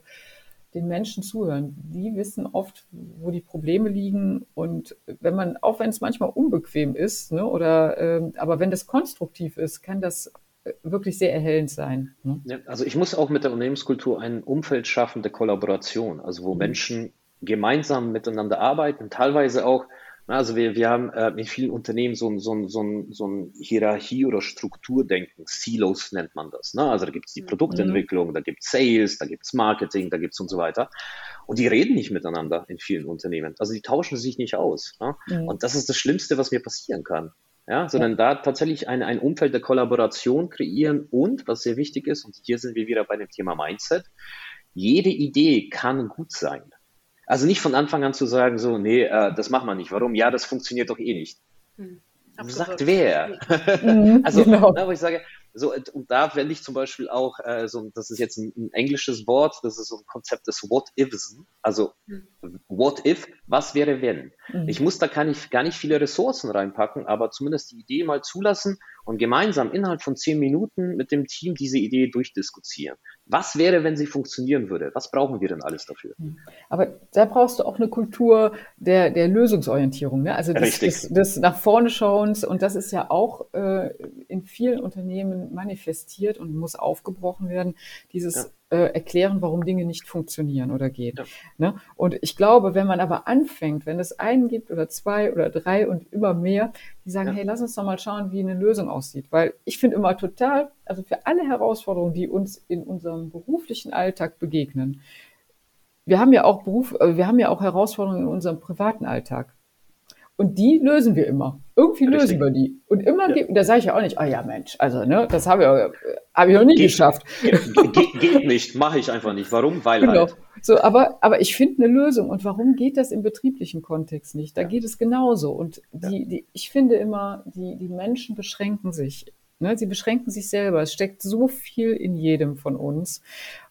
den Menschen zuhören. Die wissen oft, wo die Probleme liegen und wenn man, auch wenn es manchmal unbequem ist, ne, oder äh, aber wenn das konstruktiv ist, kann das äh, wirklich sehr erhellend sein. Ne? Ja, also ich muss auch mit der Unternehmenskultur ein Umfeld schaffen der Kollaboration, also wo mhm. Menschen gemeinsam miteinander arbeiten, teilweise auch, also wir, wir haben äh, in vielen Unternehmen so ein, so ein, so ein, so ein Hierarchie- oder Strukturdenken, Silos nennt man das. Ne? Also da gibt es die mhm. Produktentwicklung, da gibt es Sales, da gibt es Marketing, da gibt es und so weiter. Und die reden nicht miteinander in vielen Unternehmen. Also die tauschen sich nicht aus. Ne? Mhm. Und das ist das Schlimmste, was mir passieren kann. Ja, sondern da tatsächlich ein, ein Umfeld der Kollaboration kreieren und, was sehr wichtig ist, und hier sind wir wieder bei dem Thema Mindset, jede Idee kann gut sein. Also nicht von Anfang an zu sagen, so, nee, äh, das machen wir nicht. Warum? Ja, das funktioniert doch eh nicht. Hm, Sagt wer? *laughs* Mhm, also, genau. na, wo ich sage, so, und da wende ich zum Beispiel auch, äh, so, das ist jetzt ein, ein, englisches Wort, das ist so ein Konzept des What-Ifs. Also, hm. What if, was wäre wenn? Mhm. Ich muss da gar nicht, gar nicht viele Ressourcen reinpacken, aber zumindest die Idee mal zulassen und gemeinsam innerhalb von zehn Minuten mit dem Team diese Idee durchdiskutieren. Was wäre, wenn sie funktionieren würde? Was brauchen wir denn alles dafür? Hm. Aber da brauchst du auch eine Kultur der, der Lösungsorientierung, ne? Also des, des, des nach vorne schauens und das ist ja auch äh, in vielen Unternehmen manifestiert und muss aufgebrochen werden. Dieses ja äh, erklären, warum Dinge nicht funktionieren oder gehen. Ja. Ne? Und ich glaube, wenn man aber anfängt, wenn es einen gibt oder zwei oder drei und immer mehr, die sagen, ja. hey, lass uns doch mal schauen, wie eine Lösung aussieht. Weil ich finde immer total, also für alle Herausforderungen, die uns in unserem beruflichen Alltag begegnen, wir haben ja auch Beruf, äh, wir haben ja auch Herausforderungen in unserem privaten Alltag. Und die lösen wir immer. Irgendwie Richtig. lösen wir die. Und immer, ja. da sage ich ja auch nicht, ah oh ja Mensch, also ne, das habe ich, hab ich noch nie geht, geschafft. Geht, geht nicht, mache ich einfach nicht. Warum? Weil genau. halt. So, aber, aber ich finde eine Lösung. Und warum geht das im betrieblichen Kontext nicht? Da ja. geht es genauso. Und die, die, ich finde immer, die, die Menschen beschränken sich. Ne? Sie beschränken sich selber. Es steckt so viel in jedem von uns.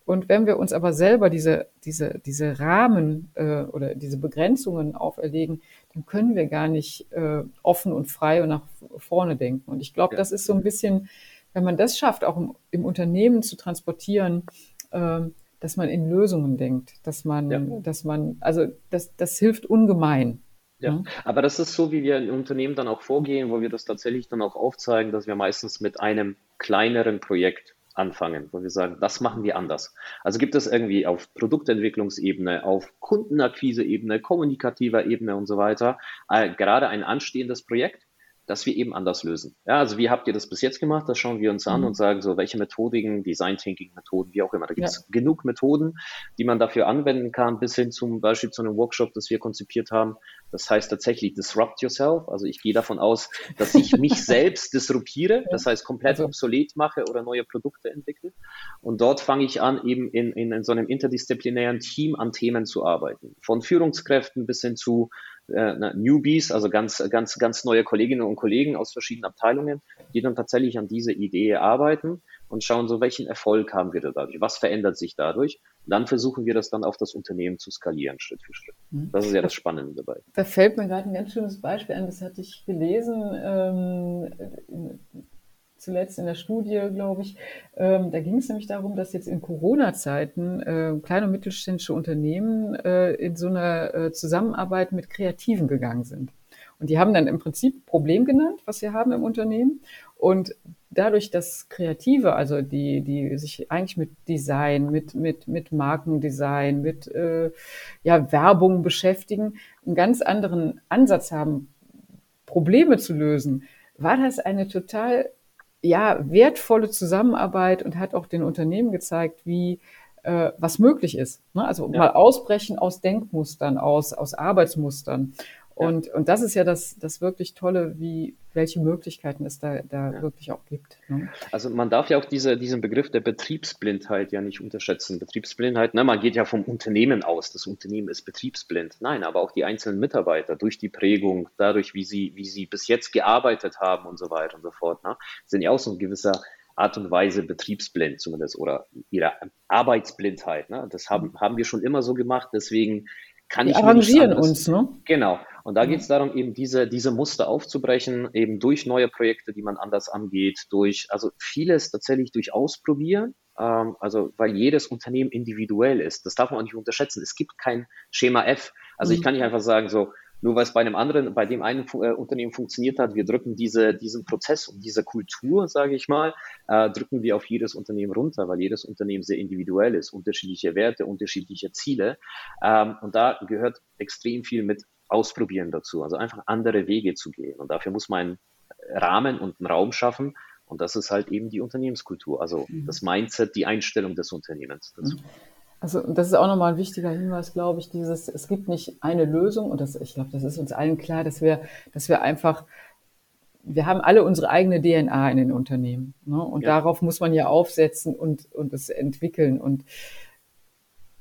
Und wenn wir uns aber selber diese, diese, diese Rahmen äh, oder diese Begrenzungen auferlegen, dann können wir gar nicht äh, offen und frei und nach vorne denken. Und ich glaube, das ist so ein bisschen, wenn man das schafft, auch im, im Unternehmen zu transportieren, äh, dass man in Lösungen denkt, dass man, ja. dass man, also das, das hilft ungemein. Ja, mhm. aber das ist so, wie wir in Unternehmen dann auch vorgehen, wo wir das tatsächlich dann auch aufzeigen, dass wir meistens mit einem kleineren Projekt anfangen, wo wir sagen, das machen wir anders. Also gibt es irgendwie auf Produktentwicklungsebene, auf Kundenakquiseebene, kommunikativer Ebene und so weiter äh, gerade ein anstehendes Projekt, dass wir eben anders lösen. Ja, also wie habt ihr das bis jetzt gemacht? Das schauen wir uns an mhm. und sagen so, welche Methodiken, Design Thinking Methoden, wie auch immer. Da gibt es ja. genug Methoden, die man dafür anwenden kann, bis hin zum Beispiel zu einem Workshop, das wir konzipiert haben. Das heißt tatsächlich disrupt yourself. Also ich gehe davon aus, dass ich mich *laughs* selbst disruptiere, das heißt komplett also. obsolet mache oder neue Produkte entwickle. Und dort fange ich an, eben in, in, in so einem interdisziplinären Team an Themen zu arbeiten. Von Führungskräften bis hin zu äh, Newbies, also ganz, ganz, ganz neue Kolleginnen und Kollegen aus verschiedenen Abteilungen, die dann tatsächlich an dieser Idee arbeiten und schauen so, welchen Erfolg haben wir dadurch, was verändert sich dadurch. Und dann versuchen wir das dann auf das Unternehmen zu skalieren, Schritt für Schritt. Mhm. Das ist ja das Spannende dabei. Da fällt mir gerade ein ganz schönes Beispiel an, das hatte ich gelesen. Ähm, zuletzt in der Studie, glaube ich. Ähm, da ging es nämlich darum, dass jetzt in Corona-Zeiten äh, kleine und mittelständische Unternehmen äh, in so eine äh, Zusammenarbeit mit Kreativen gegangen sind. Und die haben dann im Prinzip Problem genannt, was sie haben im Unternehmen. Und dadurch, dass Kreative, also die, die sich eigentlich mit Design, mit, mit, mit Markendesign, mit äh, ja, Werbung beschäftigen, einen ganz anderen Ansatz haben, Probleme zu lösen, war das eine total ja, wertvolle Zusammenarbeit und hat auch den Unternehmen gezeigt, wie äh, was möglich ist. Ne? Also ja. mal ausbrechen aus Denkmustern, aus, aus Arbeitsmustern. Und, ja. und das ist ja das, das wirklich Tolle, wie, welche Möglichkeiten es da, da ja. wirklich auch gibt. Ne? Also man darf ja auch diese, diesen Begriff der Betriebsblindheit ja nicht unterschätzen. Betriebsblindheit, ne, man geht ja vom Unternehmen aus, das Unternehmen ist betriebsblind. Nein, aber auch die einzelnen Mitarbeiter durch die Prägung, dadurch, wie sie, wie sie bis jetzt gearbeitet haben und so weiter und so fort, ne, sind ja auch so ein gewisser Art und Weise betriebsblind zumindest oder ihre Arbeitsblindheit. Ne? Das haben, haben wir schon immer so gemacht, deswegen kann wir ich arrangieren uns, ne? Genau. Und da geht es darum, eben diese, diese Muster aufzubrechen, eben durch neue Projekte, die man anders angeht, durch, also vieles tatsächlich durch Ausprobieren, ähm, also weil jedes Unternehmen individuell ist. Das darf man auch nicht unterschätzen. Es gibt kein Schema F. Also mhm. ich kann nicht einfach sagen, so, nur weil es bei einem anderen, bei dem einen äh, Unternehmen funktioniert hat, wir drücken diese, diesen Prozess und diese Kultur, sage ich mal, äh, drücken wir auf jedes Unternehmen runter, weil jedes Unternehmen sehr individuell ist, unterschiedliche Werte, unterschiedliche Ziele. Ähm, und da gehört extrem viel mit Ausprobieren dazu, also einfach andere Wege zu gehen. Und dafür muss man einen Rahmen und einen Raum schaffen. Und das ist halt eben die Unternehmenskultur, also mhm. das Mindset, die Einstellung des Unternehmens dazu. Mhm. Also das ist auch nochmal ein wichtiger Hinweis, glaube ich, dieses, es gibt nicht eine Lösung und das, ich glaube, das ist uns allen klar, dass wir, dass wir einfach, wir haben alle unsere eigene DNA in den Unternehmen. Ne? Und ja. darauf muss man ja aufsetzen und, und es entwickeln. Und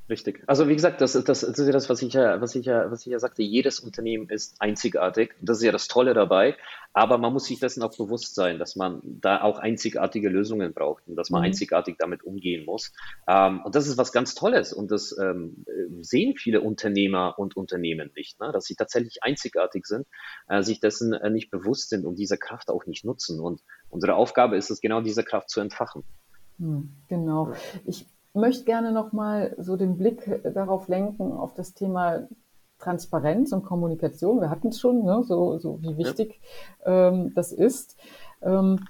Richtig. Also wie gesagt, das, das, das ist ja das, was ich ja, was ich ja, was ich ja sagte. Jedes Unternehmen ist einzigartig. Das ist ja das Tolle dabei. Aber man muss sich dessen auch bewusst sein, dass man da auch einzigartige Lösungen braucht und dass man mhm. einzigartig damit umgehen muss. Ähm, und das ist was ganz Tolles. Und das ähm, sehen viele Unternehmer und Unternehmen nicht, ne? dass sie tatsächlich einzigartig sind, äh, sich dessen äh, nicht bewusst sind und diese Kraft auch nicht nutzen. Und unsere Aufgabe ist es, genau diese Kraft zu entfachen. Hm, genau. Ich möchte gerne nochmal so den Blick darauf lenken, auf das Thema Transparenz und Kommunikation. Wir hatten es schon, ne, so, so wie wichtig ja. ähm, das ist. Ähm,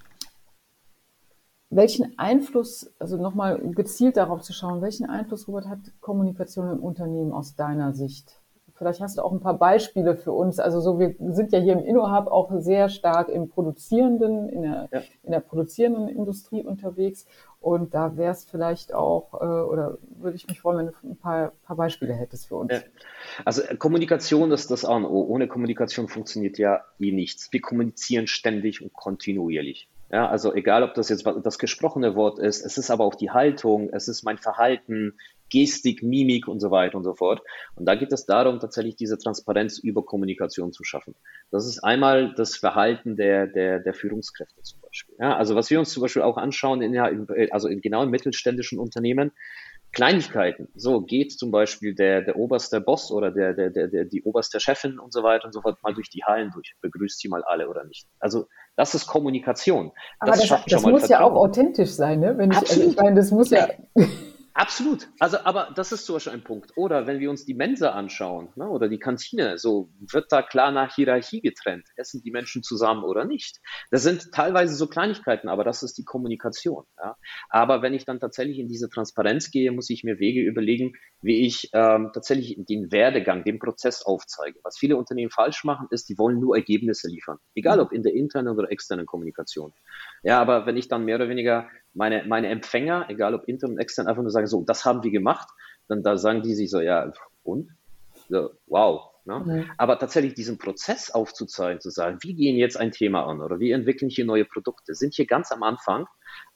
welchen Einfluss, also nochmal gezielt darauf zu schauen, welchen Einfluss, Robert, hat Kommunikation im Unternehmen aus deiner Sicht? Vielleicht hast du auch ein paar Beispiele für uns. Also so, wir sind ja hier im InnoHub auch sehr stark im produzierenden, in der, ja. in der produzierenden Industrie unterwegs. Und da wäre es vielleicht auch, äh, oder würde ich mich freuen, wenn du ein paar, paar Beispiele hättest für uns. Ja. Also äh, Kommunikation ist das A und O. Ohne Kommunikation funktioniert ja eh nichts. Wir kommunizieren ständig und kontinuierlich. Ja, also egal, ob das jetzt das gesprochene Wort ist, es ist aber auch die Haltung, es ist mein Verhalten, Gestik, Mimik und so weiter und so fort. Und da geht es darum, tatsächlich diese Transparenz über Kommunikation zu schaffen. Das ist einmal das Verhalten der, der, der Führungskräfte zum Beispiel. Ja, also was wir uns zum Beispiel auch anschauen, in, also in genau in mittelständischen Unternehmen, Kleinigkeiten. So geht zum Beispiel der, der oberste Boss oder der, der, der, der, die oberste Chefin und so weiter und so fort mal durch die Hallen durch, begrüßt sie mal alle oder nicht. Also das ist Kommunikation. Das Aber das, das muss Vertrauen. ja auch authentisch sein, ne? Wenn ich, also ich meine, das muss ja. *laughs* Absolut. Also, aber das ist zum Beispiel ein Punkt. Oder wenn wir uns die Mensa anschauen ne, oder die Kantine, so wird da klar nach Hierarchie getrennt. Essen die Menschen zusammen oder nicht? Das sind teilweise so Kleinigkeiten, aber das ist die Kommunikation. Ja. Aber wenn ich dann tatsächlich in diese Transparenz gehe, muss ich mir Wege überlegen, wie ich ähm, tatsächlich den Werdegang, den Prozess aufzeige. Was viele Unternehmen falsch machen, ist, die wollen nur Ergebnisse liefern. Egal ob in der internen oder externen Kommunikation. Ja, aber wenn ich dann mehr oder weniger meine, meine Empfänger, egal ob intern und extern, einfach nur sagen, so, das haben wir gemacht, dann da sagen die sich so, ja, und? So, wow. Ne? Mhm. Aber tatsächlich diesen Prozess aufzuzeigen, zu sagen, wie gehen jetzt ein Thema an oder wie entwickeln hier neue Produkte, sind hier ganz am Anfang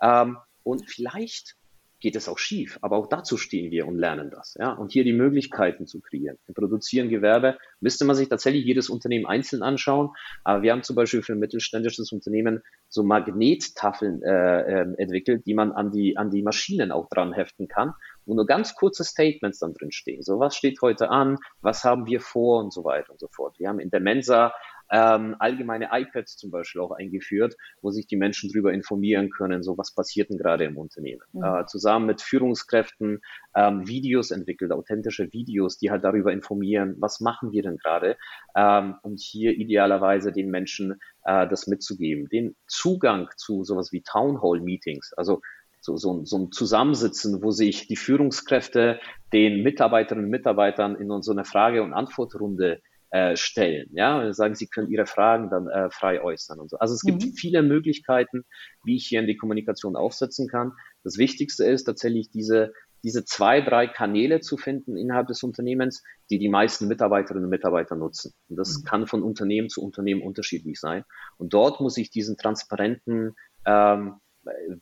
ähm, und vielleicht geht es auch schief. Aber auch dazu stehen wir und lernen das. Ja? Und hier die Möglichkeiten zu kreieren. Im Produzieren Gewerbe müsste man sich tatsächlich jedes Unternehmen einzeln anschauen. Aber wir haben zum Beispiel für ein mittelständisches Unternehmen so Magnettafeln äh, äh, entwickelt, die man an die, an die Maschinen auch dran heften kann, wo nur ganz kurze Statements dann drin stehen. So, was steht heute an? Was haben wir vor? Und so weiter und so fort. Wir haben in der Mensa ähm, allgemeine iPads zum Beispiel auch eingeführt, wo sich die Menschen darüber informieren können, so was passiert denn gerade im Unternehmen. Mhm. Äh, zusammen mit Führungskräften ähm, Videos entwickelt, authentische Videos, die halt darüber informieren, was machen wir denn gerade, ähm, um hier idealerweise den Menschen äh, das mitzugeben. Den Zugang zu sowas wie Town Hall Meetings, also so, so, so ein Zusammensitzen, wo sich die Führungskräfte den Mitarbeiterinnen und Mitarbeitern in so eine Frage- und Antwortrunde äh, stellen. Ja, sagen, sie können ihre Fragen dann äh, frei äußern und so. Also es gibt mhm. viele Möglichkeiten, wie ich hier in die Kommunikation aufsetzen kann. Das Wichtigste ist tatsächlich diese diese zwei, drei Kanäle zu finden innerhalb des Unternehmens, die die meisten Mitarbeiterinnen und Mitarbeiter nutzen. Und das mhm. kann von Unternehmen zu Unternehmen unterschiedlich sein. Und dort muss ich diesen transparenten ähm,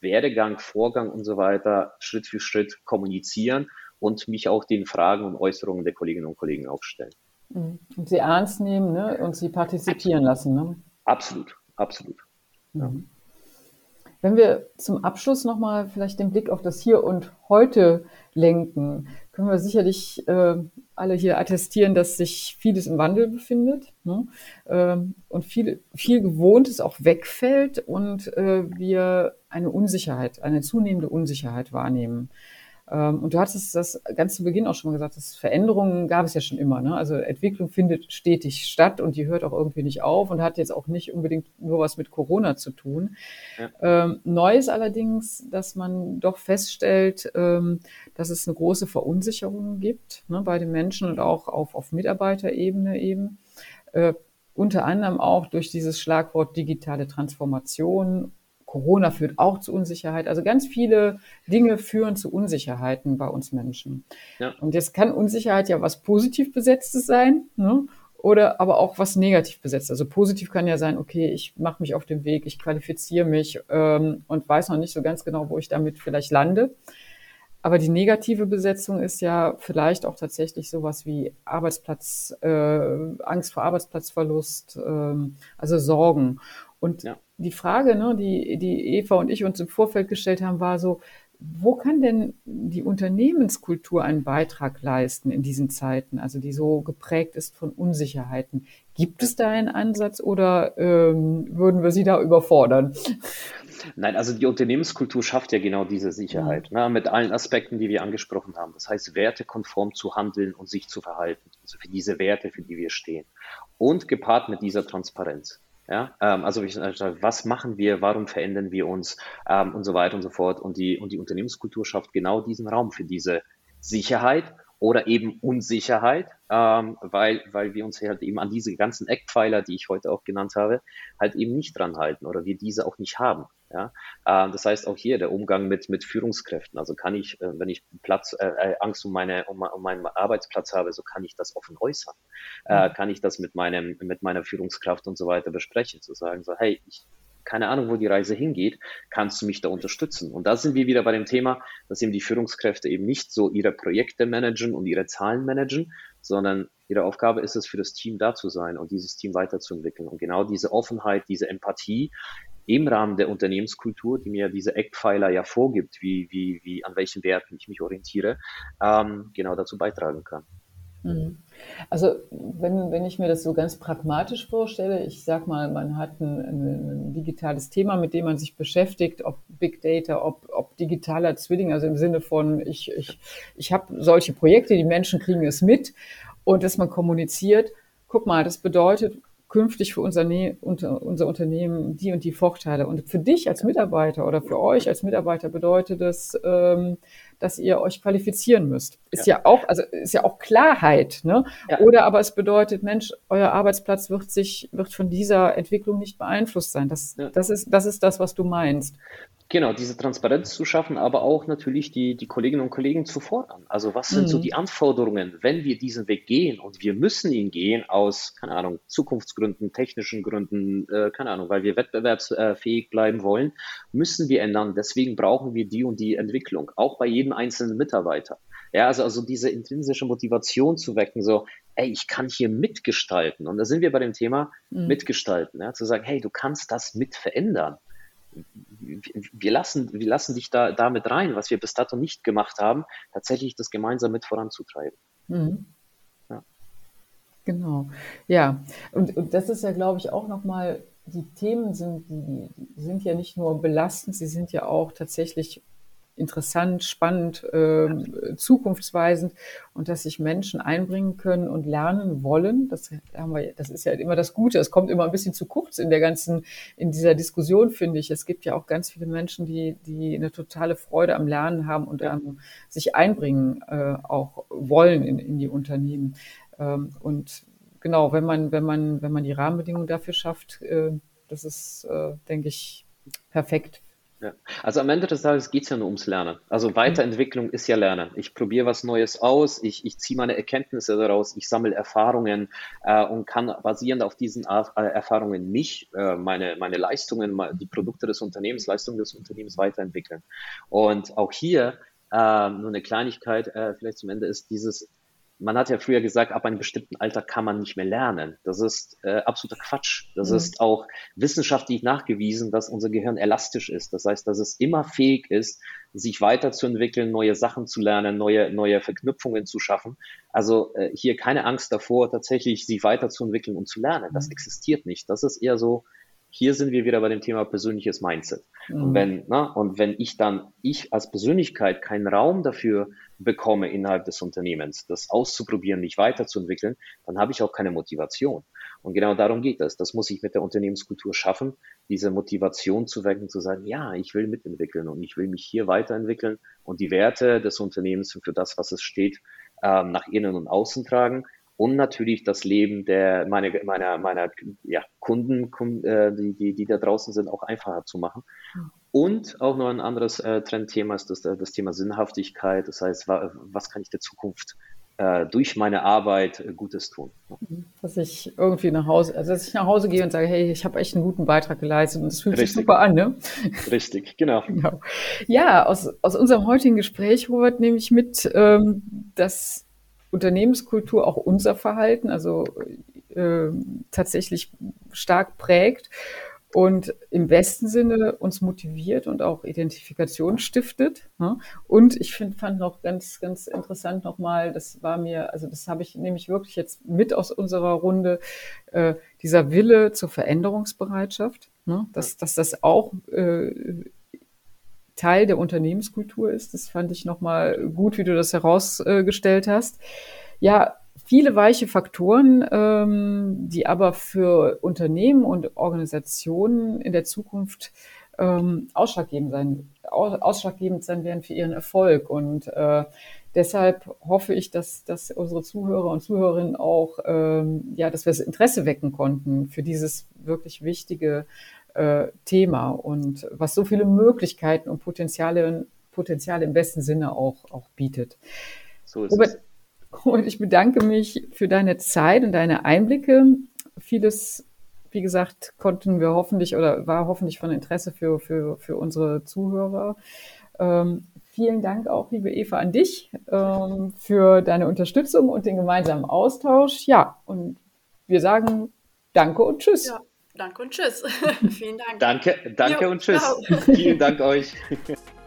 Werdegang, Vorgang und so weiter Schritt für Schritt kommunizieren und mich auch den Fragen und Äußerungen der Kolleginnen und Kollegen aufstellen. Mhm. Und sie ernst nehmen ne? und sie partizipieren lassen. Ne? Absolut, absolut. Ja. Mhm. Wenn wir zum Abschluss nochmal vielleicht den Blick auf das Hier und Heute lenken, können wir sicherlich äh, alle hier attestieren, dass sich vieles im Wandel befindet ne? ähm, und viel, viel Gewohntes auch wegfällt und äh, wir eine Unsicherheit, eine zunehmende Unsicherheit wahrnehmen. Ähm, und du hattest das ganz zu Beginn auch schon mal gesagt, dass Veränderungen gab es ja schon immer. Ne? Also Entwicklung findet stetig statt und die hört auch irgendwie nicht auf und hat jetzt auch nicht unbedingt nur was mit Corona zu tun. Ja. Ähm, neu ist allerdings, dass man doch feststellt, ähm, dass es eine große Verunsicherung gibt ne, bei den Menschen und auch auf, auf Mitarbeiterebene eben. Äh, unter anderem auch durch dieses Schlagwort digitale Transformation Corona führt auch zu Unsicherheit. Also ganz viele Dinge führen zu Unsicherheiten bei uns Menschen. Ja. Und jetzt kann Unsicherheit ja was positiv besetztes sein, ne? oder aber auch was negativ besetzt. Also positiv kann ja sein, okay, ich mache mich auf den Weg, ich qualifiziere mich ähm, und weiß noch nicht so ganz genau, wo ich damit vielleicht lande. Aber die negative Besetzung ist ja vielleicht auch tatsächlich sowas wie Arbeitsplatz, äh, Angst vor Arbeitsplatzverlust, äh, also Sorgen. Und ja. die Frage, ne, die, die Eva und ich uns im Vorfeld gestellt haben, war so, wo kann denn die Unternehmenskultur einen Beitrag leisten in diesen Zeiten, also die so geprägt ist von Unsicherheiten? Gibt es da einen Ansatz oder ähm, würden wir Sie da überfordern? Nein, also die Unternehmenskultur schafft ja genau diese Sicherheit, ne, mit allen Aspekten, die wir angesprochen haben. Das heißt, wertekonform zu handeln und sich zu verhalten, also für diese Werte, für die wir stehen. Und gepaart mit dieser Transparenz. Ja, ähm, also ich, was machen wir, warum verändern wir uns ähm, und so weiter und so fort. Und die, und die Unternehmenskultur schafft genau diesen Raum für diese Sicherheit oder eben Unsicherheit, ähm, weil, weil wir uns halt eben an diese ganzen Eckpfeiler, die ich heute auch genannt habe, halt eben nicht dran halten oder wir diese auch nicht haben. Ja? Äh, das heißt auch hier der Umgang mit, mit Führungskräften. Also kann ich, äh, wenn ich Platz, äh, äh Angst um, meine, um, um meinen Arbeitsplatz habe, so kann ich das offen äußern. Äh, mhm. kann ich das mit meinem, mit meiner Führungskraft und so weiter besprechen, zu sagen, so, hey, ich, keine Ahnung, wo die Reise hingeht, kannst du mich da unterstützen? Und da sind wir wieder bei dem Thema, dass eben die Führungskräfte eben nicht so ihre Projekte managen und ihre Zahlen managen, sondern ihre Aufgabe ist es, für das Team da zu sein und dieses Team weiterzuentwickeln. Und genau diese Offenheit, diese Empathie im Rahmen der Unternehmenskultur, die mir diese Eckpfeiler ja vorgibt, wie, wie, wie an welchen Werten ich mich orientiere, ähm, genau dazu beitragen kann. Mhm. Also wenn, wenn ich mir das so ganz pragmatisch vorstelle, ich sag mal, man hat ein, ein, digitales Thema, mit dem man sich beschäftigt, ob Big Data, ob, ob digitaler Zwilling, also im Sinne von, ich, ich, ich habe solche Projekte, die Menschen kriegen es mit und dass man kommuniziert, guck mal, das bedeutet künftig für unser, unser Unternehmen die und die Vorteile. Und für dich als Mitarbeiter oder für euch als Mitarbeiter bedeutet das, ähm, dass ihr euch qualifizieren müsst. Ist ja, ja auch, also ist ja auch Klarheit, ne? Ja. Oder aber es bedeutet, Mensch, euer Arbeitsplatz wird sich, wird von dieser Entwicklung nicht beeinflusst sein. Das, ja. das ist, das ist das, was du meinst. Genau, diese Transparenz zu schaffen, aber auch natürlich die, die Kolleginnen und Kollegen zu fordern. Also was sind mhm. so die Anforderungen, wenn wir diesen Weg gehen und wir müssen ihn gehen aus, keine Ahnung, Zukunftsgründen, technischen Gründen, äh, keine Ahnung, weil wir wettbewerbsfähig bleiben wollen, müssen wir ändern. Deswegen brauchen wir die und die Entwicklung, auch bei jedem einzelnen Mitarbeiter. Ja, also, also diese intrinsische Motivation zu wecken, so, ey, ich kann hier mitgestalten. Und da sind wir bei dem Thema mhm. mitgestalten, ja, zu sagen, hey, du kannst das mit verändern wir lassen, wir lassen dich da damit rein, was wir bis dato nicht gemacht haben, tatsächlich das gemeinsam mit voranzutreiben. Mhm. Ja. Genau. Ja, und, und das ist ja, glaube ich, auch nochmal, die Themen sind, die, die sind ja nicht nur belastend, sie sind ja auch tatsächlich interessant, spannend, äh, zukunftsweisend und dass sich Menschen einbringen können und lernen wollen. Das haben wir, das ist ja immer das Gute. Es kommt immer ein bisschen zu kurz in der ganzen, in dieser Diskussion, finde ich. Es gibt ja auch ganz viele Menschen, die, die eine totale Freude am Lernen haben und ähm, sich einbringen äh, auch wollen in, in die Unternehmen. Ähm, und genau, wenn man, wenn man, wenn man die Rahmenbedingungen dafür schafft, äh, das ist, äh, denke ich, perfekt ja. Also am Ende des Tages geht es ja nur ums Lernen. Also Weiterentwicklung ist ja Lernen. Ich probiere was Neues aus, ich, ich ziehe meine Erkenntnisse daraus, ich sammle Erfahrungen äh, und kann basierend auf diesen Erfahrungen mich, äh, meine, meine Leistungen, die Produkte des Unternehmens, Leistungen des Unternehmens weiterentwickeln. Und auch hier äh, nur eine Kleinigkeit äh, vielleicht zum Ende ist dieses man hat ja früher gesagt, ab einem bestimmten Alter kann man nicht mehr lernen. Das ist äh, absoluter Quatsch. Das mhm. ist auch wissenschaftlich nachgewiesen, dass unser Gehirn elastisch ist. Das heißt, dass es immer fähig ist, sich weiterzuentwickeln, neue Sachen zu lernen, neue, neue Verknüpfungen zu schaffen. Also äh, hier keine Angst davor, tatsächlich sich weiterzuentwickeln und zu lernen. Das mhm. existiert nicht. Das ist eher so, hier sind wir wieder bei dem Thema persönliches Mindset. Mhm. Und wenn, na, und wenn ich dann, ich als Persönlichkeit keinen Raum dafür bekomme innerhalb des Unternehmens, das auszuprobieren, mich weiterzuentwickeln, dann habe ich auch keine Motivation. Und genau darum geht es. Das muss ich mit der Unternehmenskultur schaffen, diese Motivation zu wecken, zu sagen, ja, ich will mitentwickeln und ich will mich hier weiterentwickeln und die Werte des Unternehmens für das, was es steht, ähm, nach innen und außen tragen und natürlich das Leben der meine, meiner, meiner ja, Kunden, äh, die, die, die da draußen sind, auch einfacher zu machen. Und auch noch ein anderes äh, Trendthema ist das, das Thema Sinnhaftigkeit. Das heißt, wa, was kann ich der Zukunft äh, durch meine Arbeit äh, Gutes tun? Mhm. Dass ich irgendwie nach Hause, also dass ich nach Hause gehe und sage, hey, ich habe echt einen guten Beitrag geleistet und es fühlt Richtig. sich super an, ne? Richtig, genau. *laughs* genau. Ja, aus, aus unserem heutigen Gespräch, Robert, nehme ich mit, ähm, dass Unternehmenskultur auch unser Verhalten, also äh, tatsächlich stark prägt und im besten Sinne uns motiviert und auch Identifikation stiftet. Ne? Und ich find, fand noch ganz, ganz interessant nochmal, das war mir, also das habe ich nämlich wirklich jetzt mit aus unserer Runde, äh, dieser Wille zur Veränderungsbereitschaft, ne? dass, dass das auch äh, Teil der Unternehmenskultur ist. Das fand ich nochmal gut, wie du das herausgestellt hast. Ja, viele weiche Faktoren, ähm, die aber für Unternehmen und Organisationen in der Zukunft ähm, ausschlaggebend sein, ausschlaggebend sein werden für ihren Erfolg. Und äh, deshalb hoffe ich, dass, dass unsere Zuhörer und Zuhörerinnen auch, ähm, ja, dass wir das Interesse wecken konnten für dieses wirklich wichtige äh, Thema und was so viele Möglichkeiten und Potenziale, Potenziale im besten Sinne auch, auch bietet. So ist Robert, es. Robert, ich bedanke mich für deine Zeit und deine Einblicke. Vieles, wie gesagt, konnten wir hoffentlich oder war hoffentlich von Interesse für, für, für unsere Zuhörer. Ähm, vielen Dank auch, liebe Eva, an dich ähm, für deine Unterstützung und den gemeinsamen Austausch. Ja, und wir sagen Danke und Tschüss. Ja. Danke und tschüss. *laughs* Vielen Dank. Danke, danke jo, und tschüss. Ciao. Vielen Dank euch. *laughs*